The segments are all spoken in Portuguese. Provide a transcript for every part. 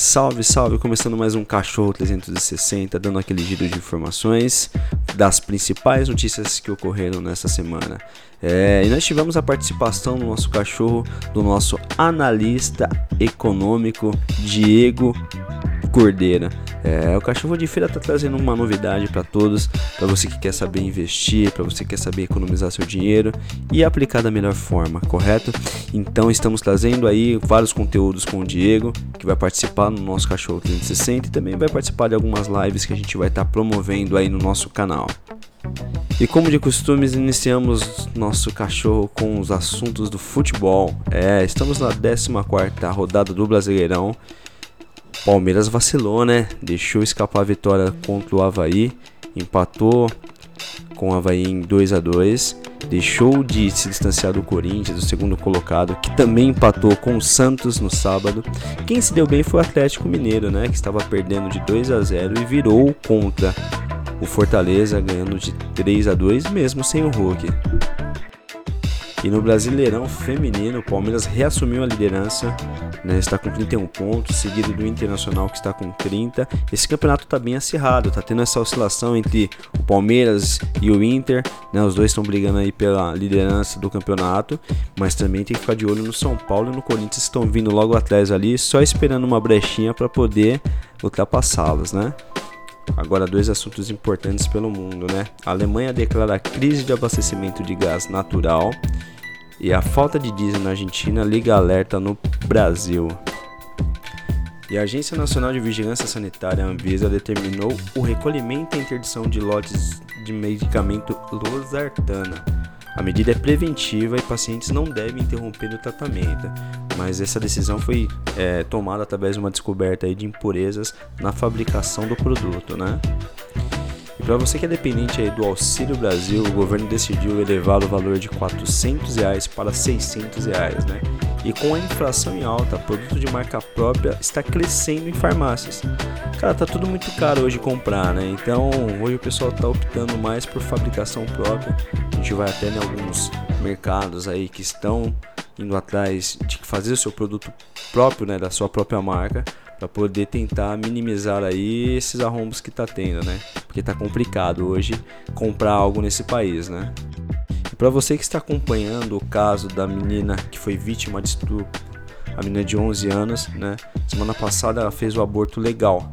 Salve, salve! Começando mais um Cachorro 360, dando aquele giro de informações das principais notícias que ocorreram nessa semana. É, e nós tivemos a participação do nosso cachorro, do nosso analista econômico Diego Cordeira. É, o cachorro de feira está trazendo uma novidade para todos, para você que quer saber investir, para você que quer saber economizar seu dinheiro e aplicar da melhor forma, correto? Então estamos trazendo aí vários conteúdos com o Diego, que vai participar no nosso Cachorro 360 e também vai participar de algumas lives que a gente vai estar tá promovendo aí no nosso canal. E como de costume, iniciamos nosso cachorro com os assuntos do futebol. É, estamos na 14 rodada do Brasileirão Palmeiras vacilou, né? Deixou escapar a vitória contra o Havaí, empatou com o Havaí em 2 a 2 deixou de se distanciar do Corinthians, do segundo colocado, que também empatou com o Santos no sábado. Quem se deu bem foi o Atlético Mineiro, né? Que estava perdendo de 2 a 0 e virou contra o Fortaleza, ganhando de 3 a 2 mesmo sem o Hulk. E no Brasileirão Feminino, o Palmeiras reassumiu a liderança, né, está com 31 pontos, seguido do Internacional que está com 30. Esse campeonato está bem acirrado, está tendo essa oscilação entre o Palmeiras e o Inter, né, os dois estão brigando aí pela liderança do campeonato, mas também tem que ficar de olho no São Paulo e no Corinthians que estão vindo logo atrás ali, só esperando uma brechinha para poder ultrapassá-los, né? Agora, dois assuntos importantes pelo mundo, né? A Alemanha declara crise de abastecimento de gás natural e a falta de diesel na Argentina liga alerta no Brasil. E a Agência Nacional de Vigilância Sanitária, Anvisa, determinou o recolhimento e interdição de lotes de medicamento losartana. A medida é preventiva e pacientes não devem interromper o tratamento mas essa decisão foi é, tomada através de uma descoberta de impurezas na fabricação do produto, né? Para você que é dependente aí do Auxílio Brasil, o governo decidiu elevar o valor de 400 reais para 600 reais, né? E com a inflação em alta, produto de marca própria está crescendo em farmácias. Cara, tá tudo muito caro hoje comprar, né? Então, hoje o pessoal tá optando mais por fabricação própria. A gente vai até em alguns mercados aí que estão indo atrás de fazer o seu produto próprio, né, da sua própria marca, para poder tentar minimizar aí esses arrombos que tá tendo, né? Porque tá complicado hoje comprar algo nesse país, né? E para você que está acompanhando o caso da menina que foi vítima de estupro, a menina de 11 anos, né? Semana passada ela fez o aborto legal.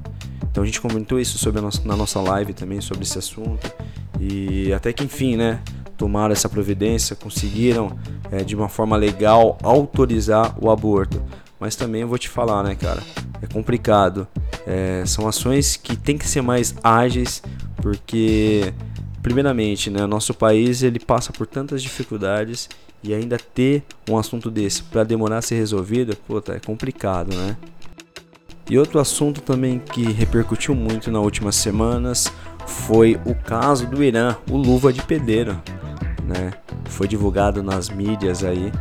Então a gente comentou isso sobre na nossa live também sobre esse assunto e até que enfim, né? tomaram essa providência, conseguiram é, de uma forma legal autorizar o aborto. Mas também eu vou te falar, né, cara? É complicado. É, são ações que tem que ser mais ágeis, porque, primeiramente, né, nosso país ele passa por tantas dificuldades e ainda ter um assunto desse para demorar a ser resolvido, puta, é complicado, né? E outro assunto também que repercutiu muito nas últimas semanas foi o caso do Irã, o Luva de Pedreiro né? Foi divulgado nas mídias aí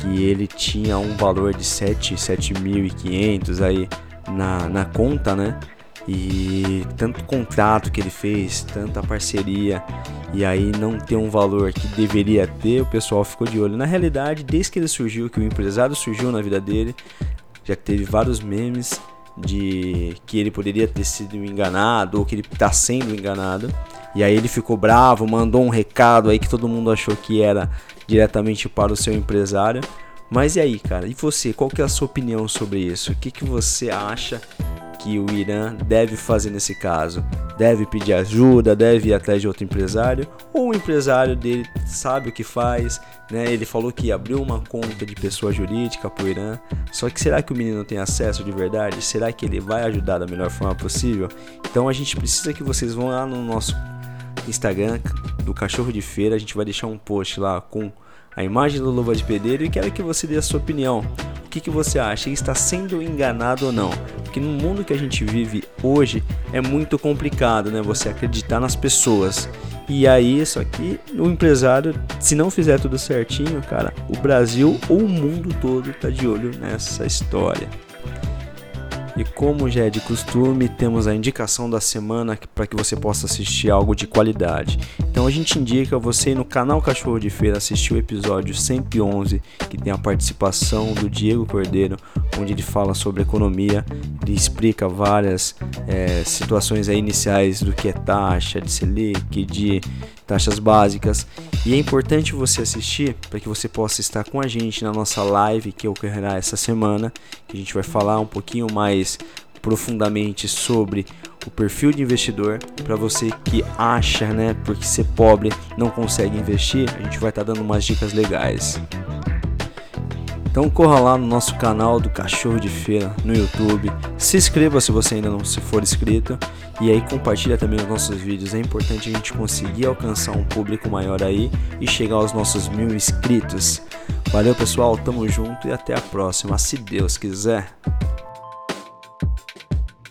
que ele tinha um valor de 7, 7.500 aí na, na conta, né? E tanto contrato que ele fez, tanta parceria, e aí não ter um valor que deveria ter, o pessoal ficou de olho. Na realidade, desde que ele surgiu, que o empresário surgiu na vida dele, já teve vários memes de que ele poderia ter sido enganado ou que ele está sendo enganado. E aí ele ficou bravo, mandou um recado aí que todo mundo achou que era diretamente para o seu empresário. Mas e aí, cara? E você? Qual que é a sua opinião sobre isso? O que, que você acha que o Irã deve fazer nesse caso? Deve pedir ajuda, deve ir atrás de outro empresário? Ou o empresário dele sabe o que faz? Né? Ele falou que abriu uma conta de pessoa jurídica para o Irã. Só que será que o menino tem acesso de verdade? Será que ele vai ajudar da melhor forma possível? Então a gente precisa que vocês vão lá no nosso Instagram do Cachorro de Feira. A gente vai deixar um post lá com a imagem do Luva de Pedreiro e quero que você dê a sua opinião. O que, que você acha? Está sendo enganado ou não? Porque no mundo que a gente vive hoje é muito complicado, né? Você acreditar nas pessoas. E aí, isso aqui, o empresário, se não fizer tudo certinho, cara, o Brasil ou o mundo todo tá de olho nessa história. E como já é de costume, temos a indicação da semana para que você possa assistir algo de qualidade. Então a gente indica você ir no canal Cachorro de Feira assistir o episódio 111, que tem a participação do Diego Cordeiro, onde ele fala sobre economia, ele explica várias é, situações iniciais do que é taxa de Selic, de taxas básicas. E é importante você assistir para que você possa estar com a gente na nossa live que ocorrerá essa semana, que a gente vai falar um pouquinho mais profundamente sobre o perfil de investidor para você que acha, né, porque ser pobre não consegue investir, a gente vai estar tá dando umas dicas legais. Então corra lá no nosso canal do Cachorro de Feira no YouTube, se inscreva se você ainda não se for inscrito e aí compartilha também os nossos vídeos. É importante a gente conseguir alcançar um público maior aí e chegar aos nossos mil inscritos. Valeu pessoal, tamo junto e até a próxima, se Deus quiser.